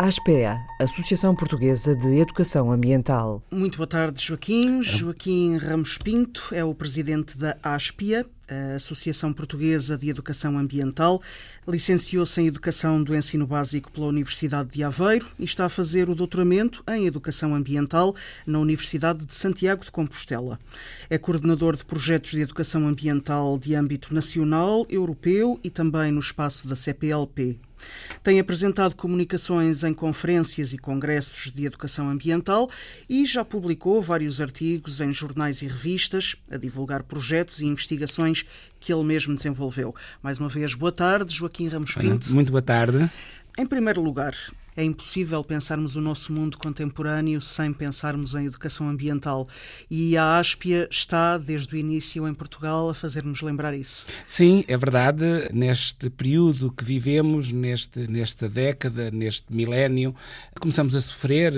ASPEA, Associação Portuguesa de Educação Ambiental. Muito boa tarde, Joaquim. Joaquim Ramos Pinto é o presidente da ASPEA, a Associação Portuguesa de Educação Ambiental. Licenciou-se em Educação do Ensino Básico pela Universidade de Aveiro e está a fazer o doutoramento em Educação Ambiental na Universidade de Santiago de Compostela. É coordenador de projetos de educação ambiental de âmbito nacional, europeu e também no espaço da CPLP, tem apresentado comunicações em conferências e congressos de educação ambiental e já publicou vários artigos em jornais e revistas a divulgar projetos e investigações que ele mesmo desenvolveu. Mais uma vez, boa tarde, Joaquim Ramos Pinto. Muito boa tarde. Em primeiro lugar, é impossível pensarmos o nosso mundo contemporâneo sem pensarmos em educação ambiental. E a Áspia está, desde o início em Portugal, a fazer-nos lembrar isso. Sim, é verdade. Neste período que vivemos, neste, nesta década, neste milénio, começamos a sofrer,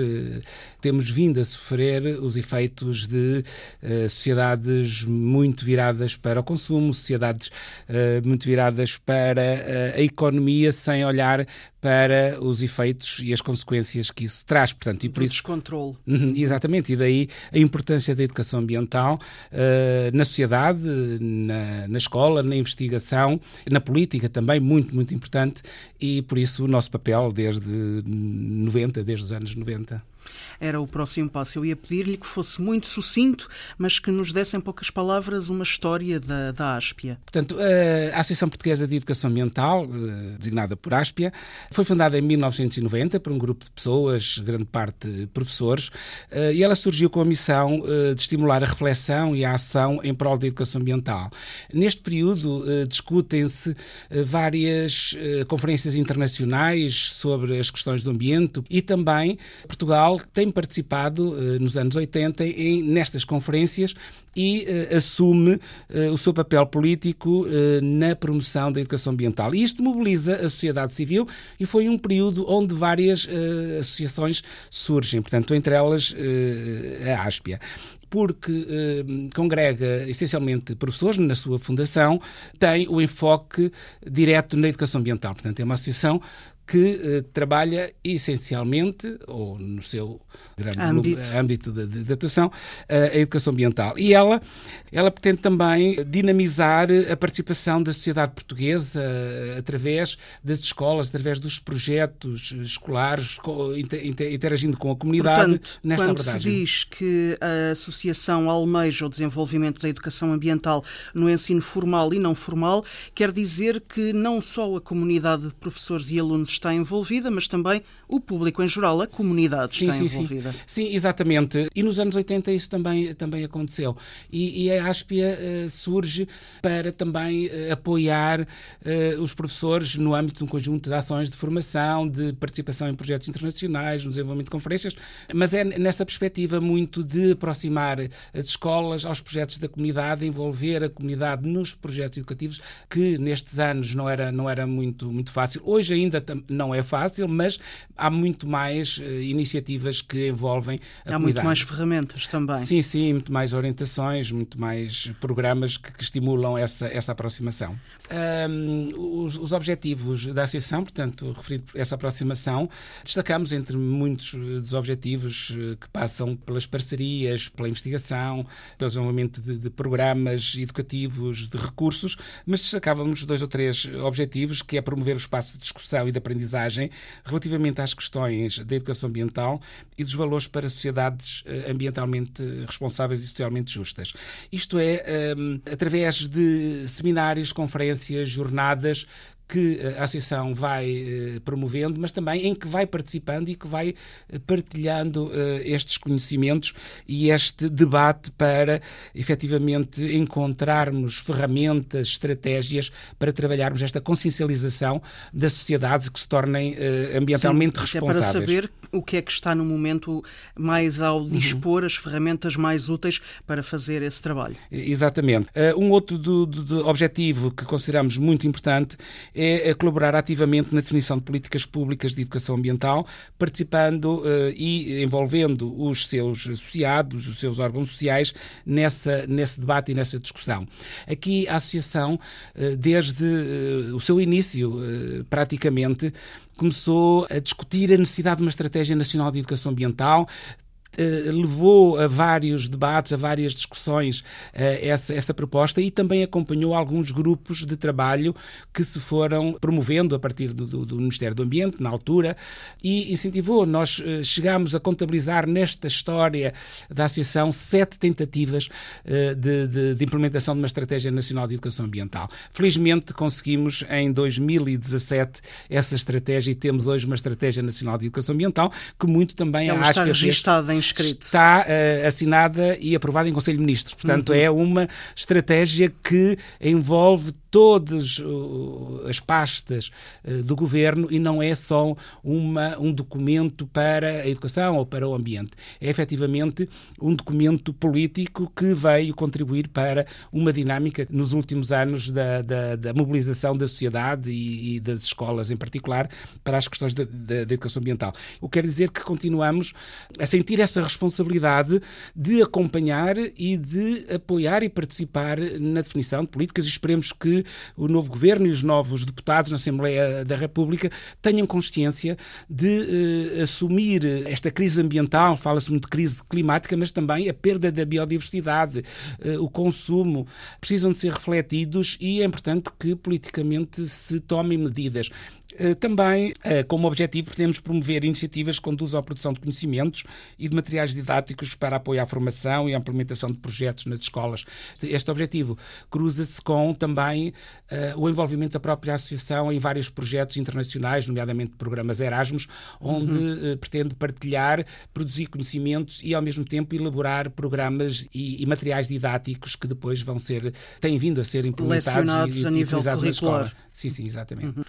temos vindo a sofrer os efeitos de uh, sociedades muito viradas para o consumo, sociedades uh, muito viradas para uh, a economia, sem olhar para os efeitos e as consequências que isso traz. Portanto, e por isso descontrole. Uhum, exatamente, e daí a importância da educação ambiental uh, na sociedade, na, na, escola, na investigação, na política também, muito, muito importante, e por isso o nosso papel desde 90, desde os anos 90 era o próximo passo. Eu ia pedir-lhe que fosse muito sucinto, mas que nos desse em poucas palavras uma história da, da Áspia. Portanto, a Associação Portuguesa de Educação Ambiental, eh, designada por Áspia, foi fundada em 1990 por um grupo de pessoas, grande parte professores, eh, e ela surgiu com a missão eh, de estimular a reflexão e a ação em prol da educação ambiental. Neste período, discutem-se várias conferências internacionais sobre as questões do ambiente e também Portugal Portugal tem participado uh, nos anos 80 em, nestas conferências e uh, assume uh, o seu papel político na promoção da educação ambiental. E isto mobiliza a sociedade civil e foi um período onde várias associações surgem, portanto, entre elas a Áspia porque eh, congrega essencialmente professores na sua fundação, tem o enfoque direto na educação ambiental. Portanto, é uma associação que uh, trabalha essencialmente, ou no seu grande âmbito, âmbito de, de, de, atuação, uh, a educação ambiental. E ela, ela pretende também dinamizar a participação da sociedade portuguesa uh, através das escolas, através dos projetos escolares, inter, interagindo com a comunidade Portanto, nesta quando abordagem. se diz que a associação almeja o desenvolvimento da educação ambiental no ensino formal e não formal, quer dizer que não só a comunidade de professores e alunos está envolvida, mas também o público em geral, a comunidade sim, está sim, envolvida. Sim. sim, exatamente. E nos anos 80 isso também, também aconteceu. E, e a Áspia uh, surge para também uh, apoiar uh, os professores no âmbito de um conjunto de ações de formação, de participação em projetos internacionais, no desenvolvimento de conferências, mas é nessa perspectiva muito de aproximar as escolas aos projetos da comunidade, envolver a comunidade nos projetos educativos, que nestes anos não era, não era muito, muito fácil. Hoje ainda não é fácil, mas há muito mais uh, iniciativas que envolvem a Há comunidade. muito mais ferramentas também. Sim, sim, muito mais orientações, muito mais programas que, que estimulam essa, essa aproximação. Um, os, os, objetivos da Associação, portanto, referido essa aproximação, destacamos entre muitos dos objetivos eh, que passam pelas parcerias, pela investigação, pelo desenvolvimento de, de programas educativos, de recursos, mas destacávamos dois ou três objetivos, que é promover o espaço de discussão e de aprendizagem relativamente às questões da educação ambiental e dos valores para sociedades eh, ambientalmente responsáveis e socialmente justas. Isto é, um, através de seminários, conferências, jornadas que a Associação vai eh, promovendo, mas também em que vai participando e que vai eh, partilhando eh, estes conhecimentos e este debate para efetivamente encontrarmos ferramentas, estratégias para trabalharmos esta consciencialização da sociedade que se tornem ambientalmente Sim, responsáveis. para saber o que é que está no momento mais ao dispor, uhum. as ferramentas mais úteis para fazer esse trabalho. Exatamente. Um outro do, do, do objetivo que consideramos muito importante é colaborar ativamente na definição de políticas públicas de educação ambiental, participando uh, e envolvendo os seus associados, os seus órgãos sociais, nessa, nesse debate e nessa discussão. Aqui a Associação, uh, desde uh, o seu início, praticamente, começou a discutir a necessidade de uma estratégia nacional de educação ambiental, eh, levou a vários debates, a várias discussões eh, essa, essa proposta e também acompanhou alguns grupos de trabalho que se foram promovendo a partir do, do, do Ministério do Ambiente, na altura, e incentivou. Nós eh, chegámos a contabilizar nesta história da Associação sete tentativas de, de, de implementação de uma Estratégia Nacional de Educação Ambiental. Felizmente conseguimos em 2017 essa estratégia e temos hoje uma Estratégia Nacional de Educação Ambiental que muito também Ela está registada em escrito. Está uh, assinada e aprovada em Conselho de Ministros. Portanto, uhum. é uma estratégia que envolve todas as pastas eh, do governo e não é só uma, um documento para a educação ou para o ambiente. É efetivamente um documento político que veio contribuir para uma dinâmica nos últimos anos da, da, da mobilização da sociedade e, e, das escolas, em particular, para as questões da, educação ambiental. O que quer dizer que continuamos a sentir essa responsabilidade de acompanhar e de apoiar e participar na definição de políticas e esperemos que o novo governo e os novos deputados na Assembleia da República tenham consciência de eh, assumir esta crise ambiental, fala-se muito de crise climática, mas também a perda da biodiversidade, eh, o consumo, precisam de ser refletidos e é importante que politicamente se tomem medidas. Eh, também, eh, como objetivo, pretendemos promover iniciativas que conduzam à produção de conhecimentos e de materiais didáticos para apoiar a formação e a implementação de projetos nas escolas. Este objetivo cruza-se com também uh, o envolvimento da própria associação em vários projetos internacionais, nomeadamente programas Erasmus, onde uhum. uh, pretende partilhar, produzir conhecimentos e, ao mesmo tempo, elaborar programas e, e, materiais didáticos que depois vão ser, têm vindo a ser implementados e, a nível utilizados curricular. na escola. Sim, sim, exatamente. Uhum.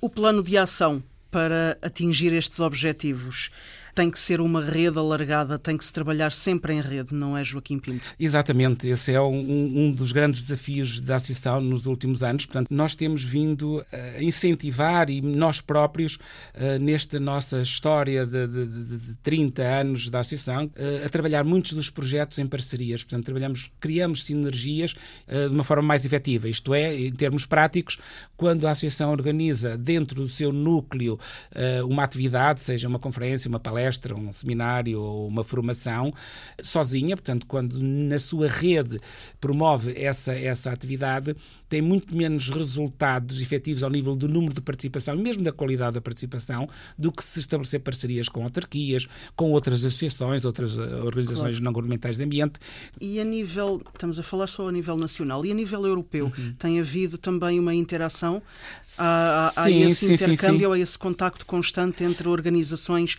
O plano de ação para atingir estes objetivos tem que ser uma rede alargada, tem que se trabalhar sempre em rede, não é, Joaquim Pinto? Exatamente, esse é um, um dos grandes desafios da Associação nos últimos anos. Portanto, nós temos vindo a incentivar e nós próprios, uh, nesta nossa história de, de, de, de 30 anos da Associação, uh, a trabalhar muitos dos projetos em parcerias. Portanto, trabalhamos, criamos sinergias de uma forma mais efetiva. Isto é, em termos práticos, quando a Associação organiza dentro do seu núcleo uma atividade, seja uma conferência, uma palestra, palestra, um seminário ou uma formação sozinha, portanto, quando na sua rede promove essa, essa atividade, tem muito menos resultados efetivos ao nível do número de participação e mesmo da qualidade da participação do que se estabelecer parcerias com autarquias, com outras associações, outras eh, organizações claro. não governamentais de ambiente. E a nível, estamos a falar só a nível nacional, e a nível europeu, uhum. tem havido também uma interação? Há, há, sim, esse sim, intercâmbio, sim, há esse contacto constante entre organizações?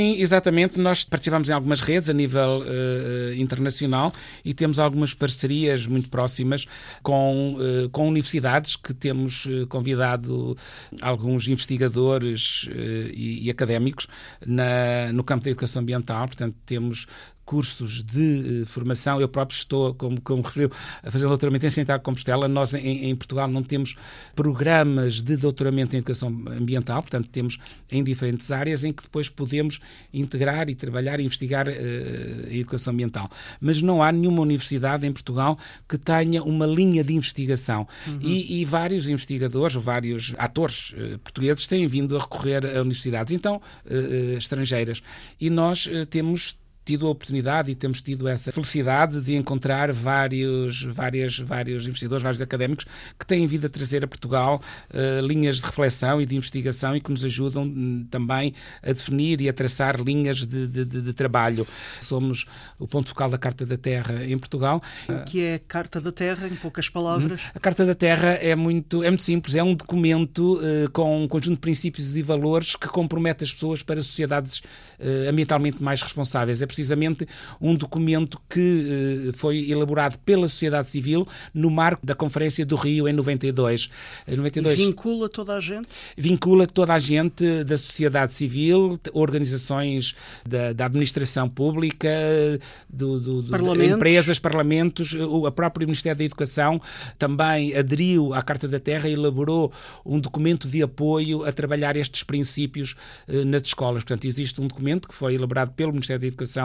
Sim, exatamente. Nós participamos em algumas redes a nível uh, internacional e temos algumas parcerias muito próximas com, uh, com universidades que temos convidado alguns investigadores uh, e, e, académicos na, no campo da educação ambiental. Portanto, temos cursos de uh, formação. Eu próprio estou, como, como referiu, a fazer doutoramento em Santiago de Compostela. Nós, em, em, Portugal, não temos programas de doutoramento em educação ambiental, portanto, temos em diferentes áreas em que depois podemos integrar e trabalhar e investigar uh, a educação ambiental. Mas não há nenhuma universidade em Portugal que tenha uma linha de investigação. Uhum. E, e, vários investigadores, vários atores uh, portugueses têm vindo a recorrer a universidades, então, estrangeiras. E nós temos tido a oportunidade e temos tido essa felicidade de encontrar vários, várias, vários investidores, vários académicos que têm vindo a trazer a Portugal uh, linhas de reflexão e de investigação e que nos ajudam um, também a definir e a traçar linhas de, de, de, de, trabalho. Somos o ponto focal da Carta da Terra em Portugal. O que é a Carta da Terra, em poucas palavras? A Carta da Terra é muito, é muito simples, é um documento uh, com um conjunto de princípios e valores que compromete as pessoas para sociedades uh, ambientalmente mais responsáveis. É precisamente um documento que uh, foi elaborado pela sociedade civil no marco da Conferência do Rio em 92. Em 92 e vincula toda a gente? Vincula toda a gente da sociedade civil, organizações da, da administração pública, do, do, do empresas, parlamentos, o próprio Ministério da Educação também aderiu à Carta da Terra e elaborou um documento de apoio a trabalhar estes princípios uh, nas escolas. Portanto, existe um documento que foi elaborado pelo Ministério da Educação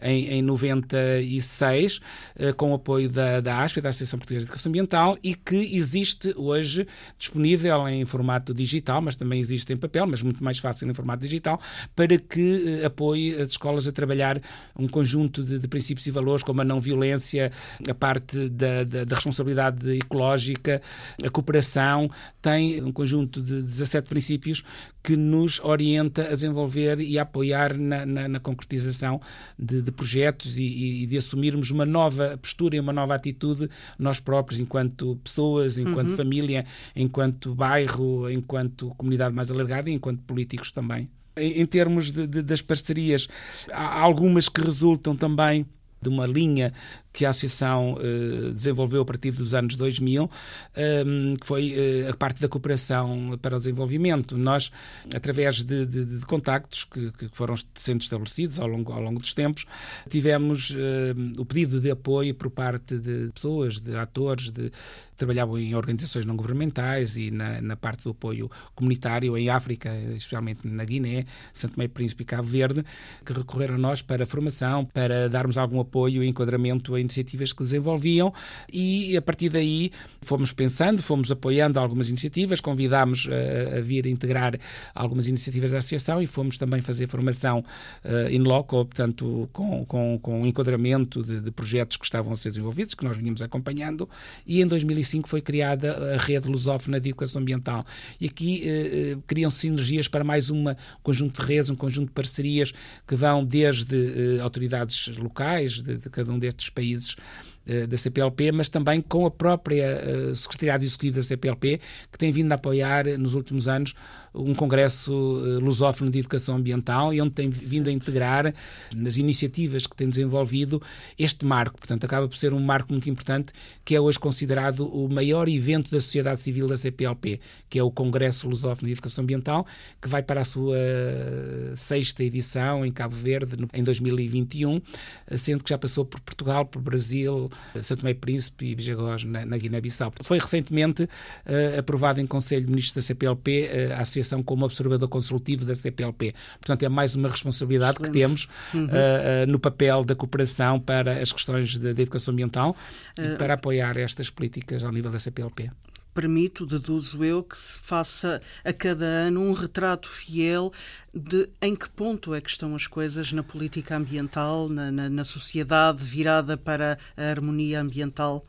em, em 96, uh, eh, com o apoio da, da ASP, da Associação Portuguesa de Educação Ambiental, e que existe hoje disponível em formato digital, mas também existe em papel, mas muito mais fácil em formato digital, para que uh, apoie as escolas a trabalhar um conjunto de, de princípios e valores, como a não violência, a parte da, da, da responsabilidade ecológica, a cooperação, tem um conjunto de 17 princípios que nos orienta a desenvolver e a apoiar na, na, na concretização de, de projetos e, e, de assumirmos uma nova postura e uma nova atitude nós próprios, enquanto pessoas, enquanto uhum. família, enquanto bairro, enquanto comunidade mais alargada e enquanto políticos também. Em, em termos de, de, das parcerias, há algumas que resultam também de uma linha que a Associação uh, desenvolveu a partir dos anos 2000, um, ehm, que foi uh, a parte da cooperação para o desenvolvimento. Nós, através de, de, de contactos que, que, foram sendo estabelecidos ao longo, ao longo dos tempos, tivemos uh, o pedido de apoio por parte de pessoas, de atores, de trabalhavam em organizações não governamentais e na, na parte do apoio comunitário em África, especialmente na Guiné, Santo Meio Príncipe e Cabo Verde, que recorreram a nós para formação, para darmos algum apoio e enquadramento a iniciativas que desenvolviam e a partir daí fomos pensando, fomos apoiando algumas iniciativas, convidámos a, a vir integrar algumas iniciativas da associação e fomos também fazer formação uh, in loco, portanto, com, com, com enquadramento de, de projetos que estavam a ser desenvolvidos, que nós vínhamos acompanhando, e em 2005 foi criada a rede lusófona de educação ambiental. E aqui uh, criam sinergias para mais um conjunto de redes, um conjunto de parcerias que vão desde uh, autoridades locais de, de cada um destes países países eh, da CPLP, mas também com a própria uh, Secretariado Executivo da CPLP, que tem vindo a apoiar nos últimos anos um congresso lusófono de educação ambiental e onde tem vindo a integrar nas iniciativas que tem desenvolvido este marco. Portanto, acaba por ser um marco muito importante que é hoje considerado o maior evento da sociedade civil da CPLP, que é o Congresso Lusófono de Educação Ambiental, que vai para a sua sexta edição em Cabo Verde em 2021, sendo que já passou por Portugal, Brasil, Santo Meio Príncipe e Bijagós, na, na Guiné-Bissau. Foi recentemente uh, aprovado em Conselho de Ministros da CPLP uh, eh, a associação como observador consultivo da CPLP. Portanto, é mais uma responsabilidade Excelente. que temos uhum. uh, no papel da cooperação para as questões da educação ambiental e para apoiar estas políticas ao nível da CPLP permito, deduzo eu, que se faça a cada ano um retrato fiel de em que ponto é que estão as coisas na política ambiental, na, na, na sociedade virada para a harmonia ambiental?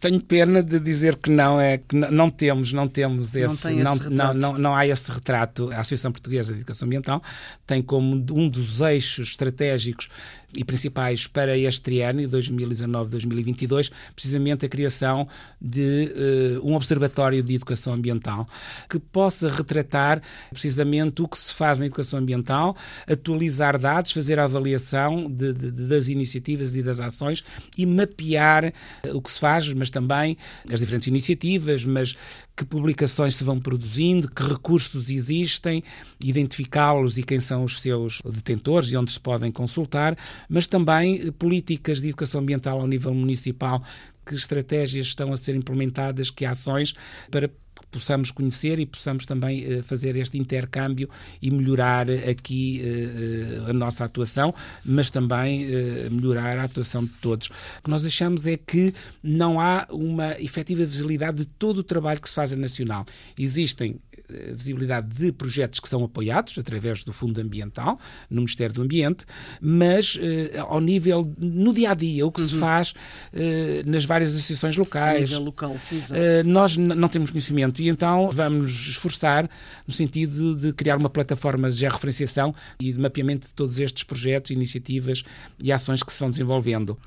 tenho pena de dizer que não é que não, temos não temos esse não, esse não, não, não, há esse retrato a Associação Portuguesa de Educação Ambiental tem como um dos eixos estratégicos e principais para este triênio, 2019-2022, precisamente a criação de uh, um observatório de educação ambiental que possa retratar precisamente o que se faz na educação ambiental, atualizar dados, fazer a avaliação de, de, das iniciativas e das ações e mapear eh, o que se faz, mas também as diferentes iniciativas, mas que publicações se vão produzindo, que recursos existem, identificá-los e quem são os seus detentores e onde se podem consultar, mas também eh, políticas de educação ambiental ao nível municipal, que estratégias estão a ser implementadas, que ações para possamos conhecer e possamos também fazer este intercâmbio e melhorar aqui a nossa atuação, mas também melhorar a atuação de todos. O que nós achamos é que não há uma efetiva visibilidade de todo o trabalho que se faz a nacional. Existem eh, visibilidade de projetos que são apoiados através do Fundo Ambiental, no Ministério do Ambiente, mas eh, ao nível, no dia a dia, o que uhum. se faz eh, nas várias associações locais. local, nós não temos conhecimento e então vamos nos esforçar no sentido de criar uma plataforma de georreferenciação e de mapeamento de todos estes projetos, iniciativas e ações que se vão desenvolvendo.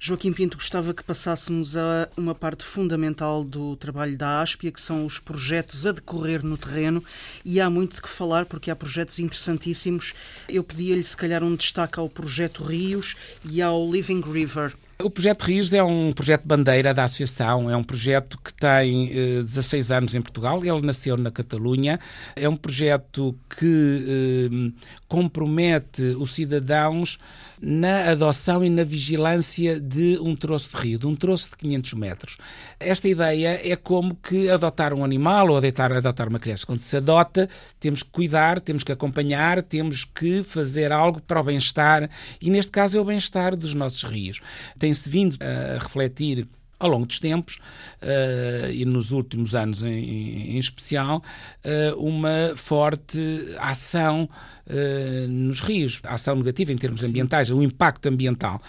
Joaquim Pinto, gostava que passássemos a uma parte fundamental do trabalho da ASPIA, que são os projetos a decorrer no terreno, e há muito de que falar, porque há projetos interessantíssimos. Eu pedia-lhe, se calhar, um destaque ao projeto Rios e ao Living River. O projeto Rios é um projeto bandeira da associação, é um projeto que tem eh, 16 anos em Portugal, ele nasceu na Catalunha, é um projeto que eh, compromete os cidadãos na adoção e na vigilância de um troço de rio, de um troço de 500 metros. Esta ideia é como que adotar um animal ou adotar, adotar uma criança. Quando se adota, temos que cuidar, temos que acompanhar, temos que fazer algo para o bem-estar, e neste caso é o bem-estar dos nossos rios. Tem tem-se vindo a refletir ao longo dos tempos uh, e nos últimos anos em, em especial, uh, uma forte ação uh, nos rios, ação negativa em termos ambientais, o impacto ambiental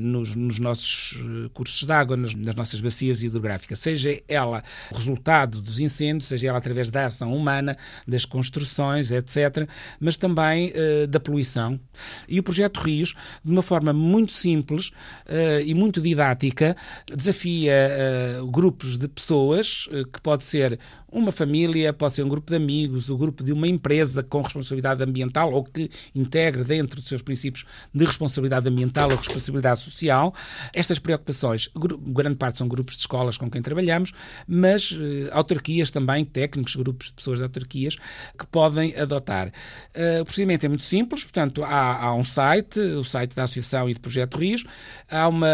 nos, nos, nossos cursos de água, nas, nas, nossas bacias hidrográficas, seja ela resultado dos incêndios, seja ela através da ação humana, das construções, etc., mas também da poluição. E o projeto Rios, de uma forma muito simples e muito didática, desafia uh, grupos de pessoas, uh, que pode ser uma família, pode ser um grupo de amigos, o grupo de uma empresa com responsabilidade ambiental ou que integre dentro dos seus princípios de responsabilidade ambiental ou responsabilidade social. Estas preocupações, grande parte são grupos de escolas com quem trabalhamos, mas uh, autarquias também, técnicos, grupos de pessoas de autarquias que podem adotar. O procedimento é muito simples, portanto, há, há, um site, o site da Associação e do Projeto Rios, há uma,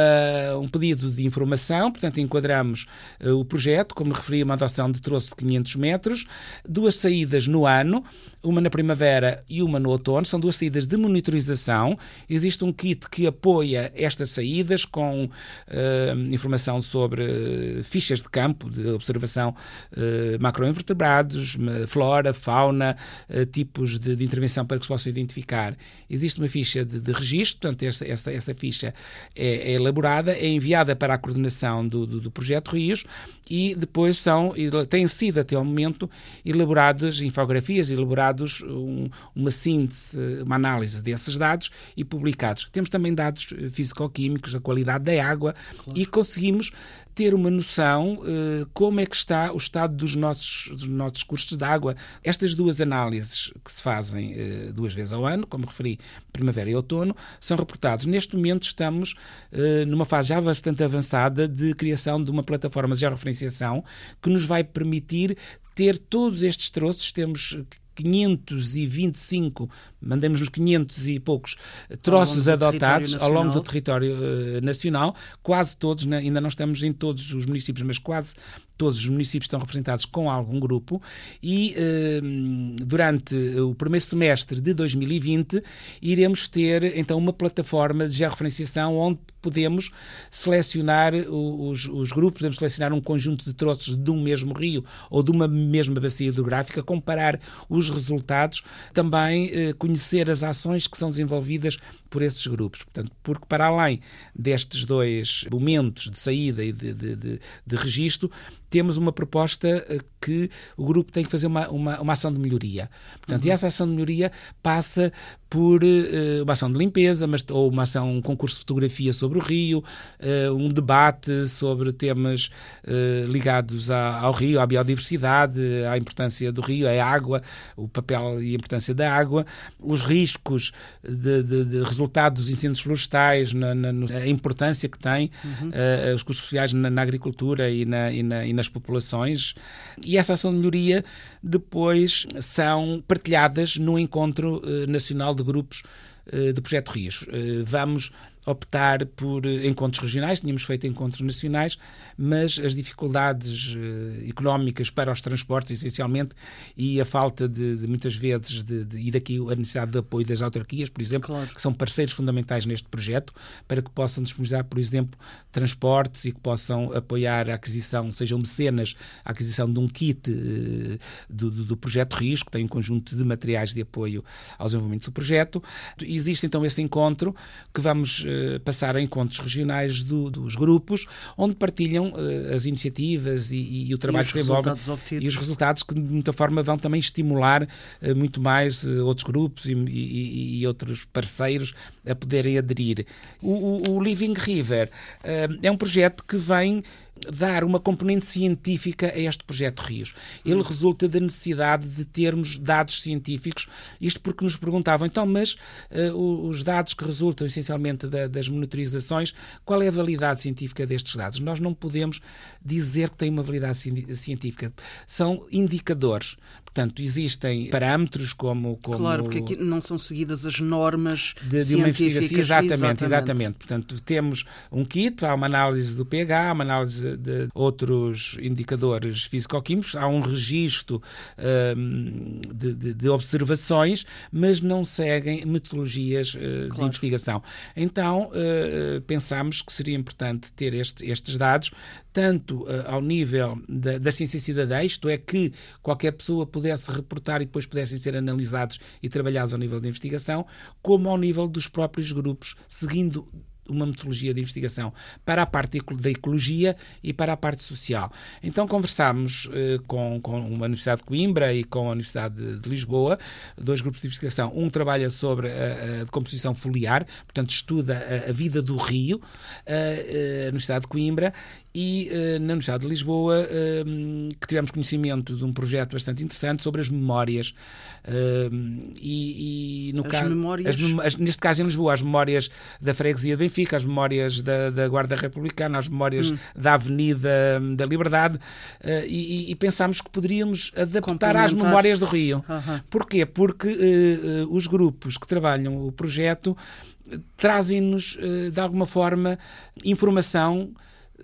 um pedido de informação, portanto, enquadramos uh, o projeto, como referi, uma adoção de troço de 500 500 metros, duas saídas no ano, uma na primavera e uma no outono, são duas saídas de monitorização. Existe um kit que apoia estas saídas com uh, informação sobre fichas de campo, de observação uh, macroinvertebrados, flora, fauna, tipos de, de, intervenção para que se possa identificar. Existe uma ficha de, de registro, portanto, essa, essa, essa ficha é, é, elaborada, é enviada para a coordenação do, do, do projeto Rios e depois são, têm sido até ao momento elaboradas infografias, elaborados um, uma síntese, uma análise desses dados e publicados. Temos também dados eh, físico-químicos, a qualidade da água claro. e conseguimos ter uma noção uh, como é que está o estado dos nossos, dos nossos cursos de água. Estas duas análises que se fazem uh, duas vezes ao ano, como referi, primavera e outono, são reportados. Neste momento estamos uh, numa fase já bastante avançada de criação de uma plataforma de georreferenciação que nos vai permitir ter todos estes troços, temos 525, mandamos nos 500 e poucos troços ao adotados ao longo do território uh, nacional, quase todos, né, ainda não estamos em todos os municípios, mas quase todos os municípios estão representados com algum grupo. E uh, durante o primeiro semestre de 2020 iremos ter então uma plataforma de georreferenciação onde podemos selecionar os, os, grupos, podemos selecionar um conjunto de troços de um mesmo rio ou de uma mesma bacia hidrográfica, comparar os resultados, também eh, conhecer as ações que são desenvolvidas por esses grupos. Portanto, porque para além destes dois momentos de saída e de, de, de, de registro, temos uma proposta eh, que o grupo tem que fazer uma, uma, uma ação de melhoria. Portanto, uhum. e essa ação de melhoria passa por uh, uma ação de limpeza, mas, ou uma ação, um concurso de fotografia sobre o rio, uh, um debate sobre temas uh, ligados a, ao rio, à biodiversidade, à importância do rio, à água, o papel e a importância da água, os riscos de, de, de resultado dos incêndios florestais, na, na, a importância que tem uhum. os custos sociais na, na agricultura e, e, e nas populações. E essa ação de melhoria depois são partilhadas no Encontro Nacional de grupos uh, do Projeto Rios. Uh, vamos optar por encontros regionais, tínhamos feito encontros nacionais, mas as dificuldades uh, económicas para os transportes, essencialmente, e a falta de, de muitas vezes, de, de, e daqui a necessidade de apoio das autarquias, por exemplo, claro. que são parceiros fundamentais neste projeto, para que possam disponibilizar, por exemplo, transportes e que possam apoiar a aquisição, sejam mecenas, a aquisição de um kit uh, do, do, projeto Risco, que tem um conjunto de materiais de apoio ao desenvolvimento do projeto. Existe então esse encontro que vamos uh, passar a encontros regionais do, dos grupos, onde partilham uh, as iniciativas e, e o trabalho que desenvolvem e os resultados que de muita forma vão também estimular uh, muito mais outros grupos e, e, e, outros parceiros a poderem aderir. O, o, o Living River é um projeto que vem dar uma componente científica a este projeto Rios. Ele hum. resulta da necessidade de termos dados científicos, isto porque nos perguntavam, então, mas uh, os dados que resultam essencialmente da, das monitorizações, qual é a validade científica destes dados? Nós não podemos dizer que tem uma validade científica. São indicadores. Portanto, existem parâmetros como, como... Claro, porque aqui não são seguidas as normas de, de uma investigação. Exatamente, exatamente, exatamente. Portanto, temos um kit, há uma análise do pH, há uma análise de outros indicadores físico-químicos, há um registro um, de, de, de, observações, mas não seguem metodologias uh, claro. de investigação. Então, uh, pensámos que seria importante ter este, estes dados, tanto uh, ao nível da, da ciência cidadã, isto é, que qualquer pessoa pudesse reportar e depois pudessem ser analisados e trabalhados ao nível da investigação, como ao nível dos próprios grupos, seguindo uma metodologia de investigação para a parte da ecologia e para a parte social. Então conversámos eh, com, com a Universidade de Coimbra e com a Universidade de, de Lisboa, dois grupos de investigação. Um trabalha sobre a, a decomposição foliar, portanto estuda a, a vida do rio, a, a Universidade de Coimbra, e uh, na Universidade de Lisboa uh, que tivemos conhecimento de um projeto bastante interessante sobre as memórias uh, e, e, no as caso memórias... As, as, neste caso em Lisboa as memórias da freguesia de Benfica as memórias da, da Guarda Republicana as memórias hum. da Avenida hum, da Liberdade e, e, pensámos que poderíamos adaptar às memórias do Rio -huh. porquê? porque os grupos que trabalham o projeto trazem-nos de alguma forma informação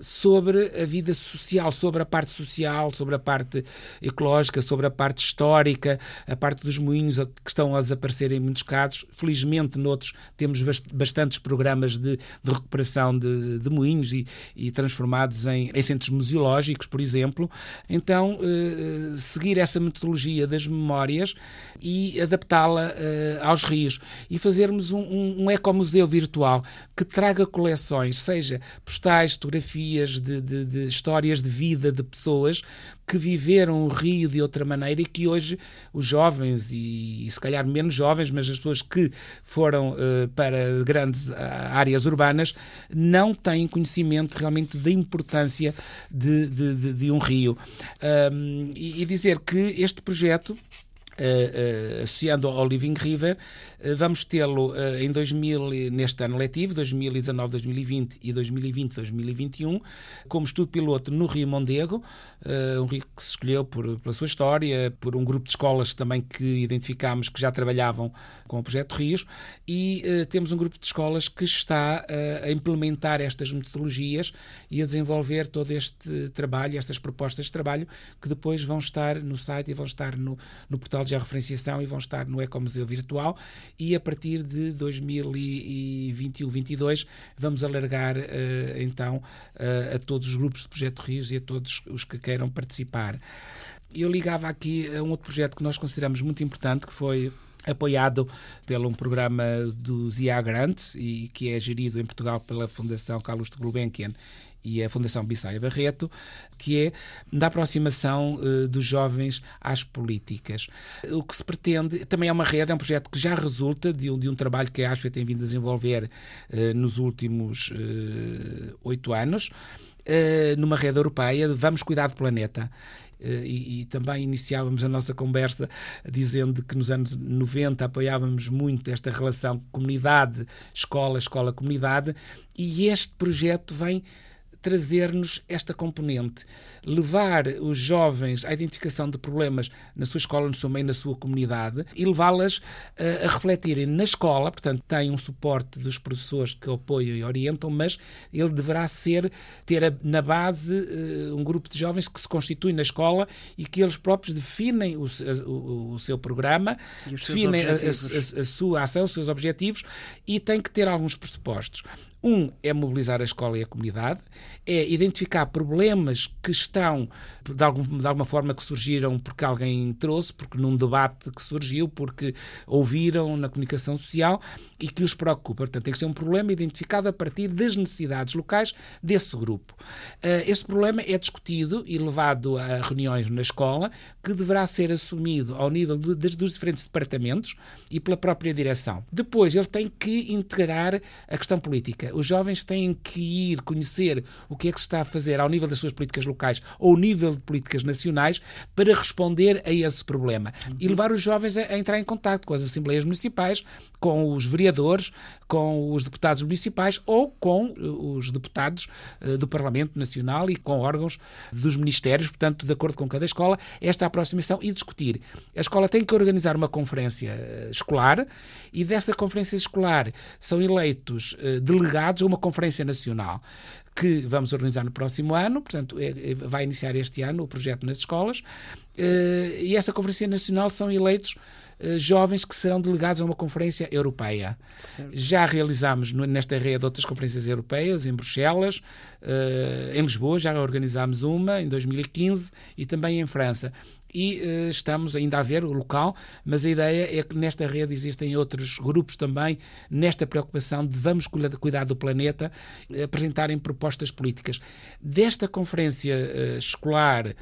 sobre a vida social, sobre a parte social, sobre a parte ecológica, sobre a parte histórica, a parte dos moinhos que estão a desaparecer em muitos casos. Felizmente, noutros, temos bastantes programas de, de recuperação de, de moinhos e, e, transformados em, em, centros museológicos, por exemplo. Então, eh, seguir essa metodologia das memórias e adaptá-la eh, aos rios e fazermos um, um, um ecomuseu virtual que traga coleções, seja postais, fotografias, de, de, de, histórias de vida de pessoas que viveram o Rio de outra maneira e que hoje os jovens, e, e se calhar menos jovens, mas as pessoas que foram uh, para grandes uh, áreas urbanas, não têm conhecimento realmente da importância de, de, de um rio. Um, e, e dizer que este projeto Uh, uh, associando ao Living River, vamos tê-lo em 2000, neste ano letivo, 2019-2020 e 2020-2021, como estudo piloto no Rio Mondego, um rio que se escolheu por, pela sua história, por um grupo de escolas também que identificámos que já trabalhavam com o projeto Rios, e temos um grupo de escolas que está a implementar estas metodologias e a desenvolver todo este trabalho, estas propostas de trabalho, que depois vão estar no site e vão estar no, no portal de georreferenciação e vão estar no Ecomuseu Virtual e a partir de 2021-22 vamos alargar uh, então uh, a todos os grupos de Projeto Rios e a todos os que queiram participar. Eu ligava aqui a um outro projeto que nós consideramos muito importante, que foi apoiado pelo um programa dos IA Grants e que é gerido em Portugal pela Fundação Carlos de Gulbenkian e a Fundação Bissaia Barreto, que é da aproximação uh, dos jovens às políticas. O que se pretende também é uma rede, é um projeto que já resulta de um, de um trabalho que a ASPE tem vindo a desenvolver uh, nos últimos uh, oito anos, numa rede europeia, Vamos Cuidar do Planeta. E, e, também iniciávamos a nossa conversa dizendo que nos anos 90 apoiávamos muito esta relação comunidade-escola, escola-comunidade, e este projeto vem trazer-nos esta componente, levar os jovens à identificação de problemas na sua escola, no seu meio, na sua comunidade e levá-las uh, a refletirem na escola, portanto, tem um suporte dos professores que apoiam e orientam, mas ele deverá ser, ter a, na base uh, um grupo de jovens que se constitui na escola e que eles próprios definem o, o, o seu programa, definem a, a, a, sua ação, os seus objetivos e tem que ter alguns pressupostos. Um é mobilizar a escola e a comunidade, é identificar problemas que estão, de, algum, de alguma forma, que surgiram porque alguém trouxe, porque num debate que surgiu, porque ouviram na comunicação social e que os preocupa. Portanto, tem que ser um problema identificado a partir das necessidades locais desse grupo. Uh, esse problema é discutido e levado a reuniões na escola, que deverá ser assumido ao nível de, de, dos diferentes departamentos e pela própria direção. Depois, ele tem que integrar a questão política. Os jovens têm que ir conhecer o que é que se está a fazer ao nível das suas políticas locais ou ao nível de políticas nacionais para responder a esse problema. E levar os jovens a, a entrar em contato com as assembleias municipais, com os vereadores, com os deputados municipais ou com eh, os deputados uh, do Parlamento Nacional e com órgãos dos ministérios, portanto, de acordo com cada escola, esta aproximação e discutir. A escola tem que organizar uma conferência uh, escolar e desta conferência escolar são eleitos delegados a uma conferência nacional que vamos organizar no próximo ano, portanto, é, é, vai iniciar este ano o projeto nas escolas, e essa Conferência Nacional são eleitos uh, jovens que serão delegados a uma conferência europeia. Certo. Já realizámos nesta rede outras conferências europeias, em Bruxelas, uh, em Lisboa, já organizámos uma em 2015 e também em França e estamos ainda a ver o local, mas a ideia é que nesta rede existem outros grupos também nesta preocupação de vamos cuidar do planeta, apresentarem propostas políticas. Desta conferência escolar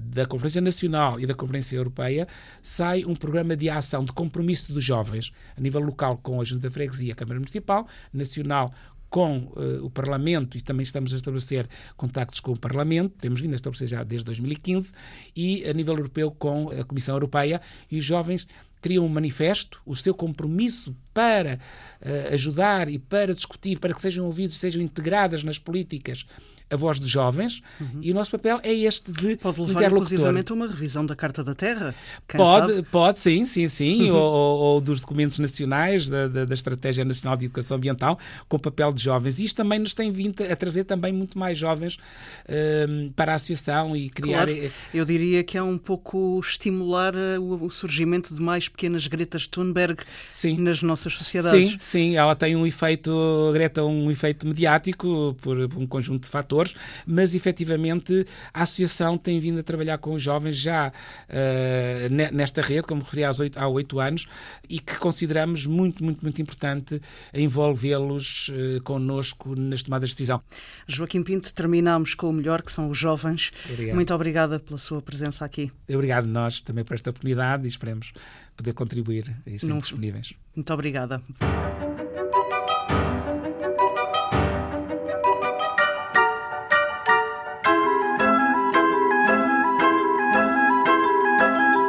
da Conferência Nacional e da Conferência Europeia sai um programa de ação de compromisso dos jovens a nível local com a Junta de Freguesia e a Câmara Municipal, nacional com uh, o Parlamento e também estamos a estabelecer contactos com o Parlamento, temos vindo a estabelecer já desde 2015, e a nível europeu com a Comissão Europeia, e os jovens criam um manifesto, o seu compromisso para uh, ajudar e para discutir, para que sejam ouvidos, sejam integradas nas políticas a voz de jovens, uhum. e o nosso papel é este de Pode levar, inclusivamente, a uma revisão da Carta da Terra? pode, pode, sim, sim, sim, ou, ou, dos documentos nacionais, da, da, da, Estratégia Nacional de Educação Ambiental, com o papel de jovens. Isto também nos tem vindo a trazer também muito mais jovens uh, para a associação e criar... Claro, eu diria que é um pouco estimular eh, o surgimento de mais pequenas Gretas Thunberg sim. nas nossas sociedades. Sim, sim, ela tem um efeito, Greta, um efeito mediático por, por um conjunto de fatores fatores, mas efetivamente a Associação tem vindo a trabalhar com os jovens já uh, nesta rede, como referi há oito anos, e que consideramos muito, muito, muito importante envolvê-los uh, connosco nas tomadas de decisão. Joaquim Pinto, terminamos com o melhor, que são os jovens. Obrigado. Muito obrigada pela sua presença aqui. Obrigado nós também por esta oportunidade e esperemos poder contribuir e sempre disponíveis. Muito obrigada.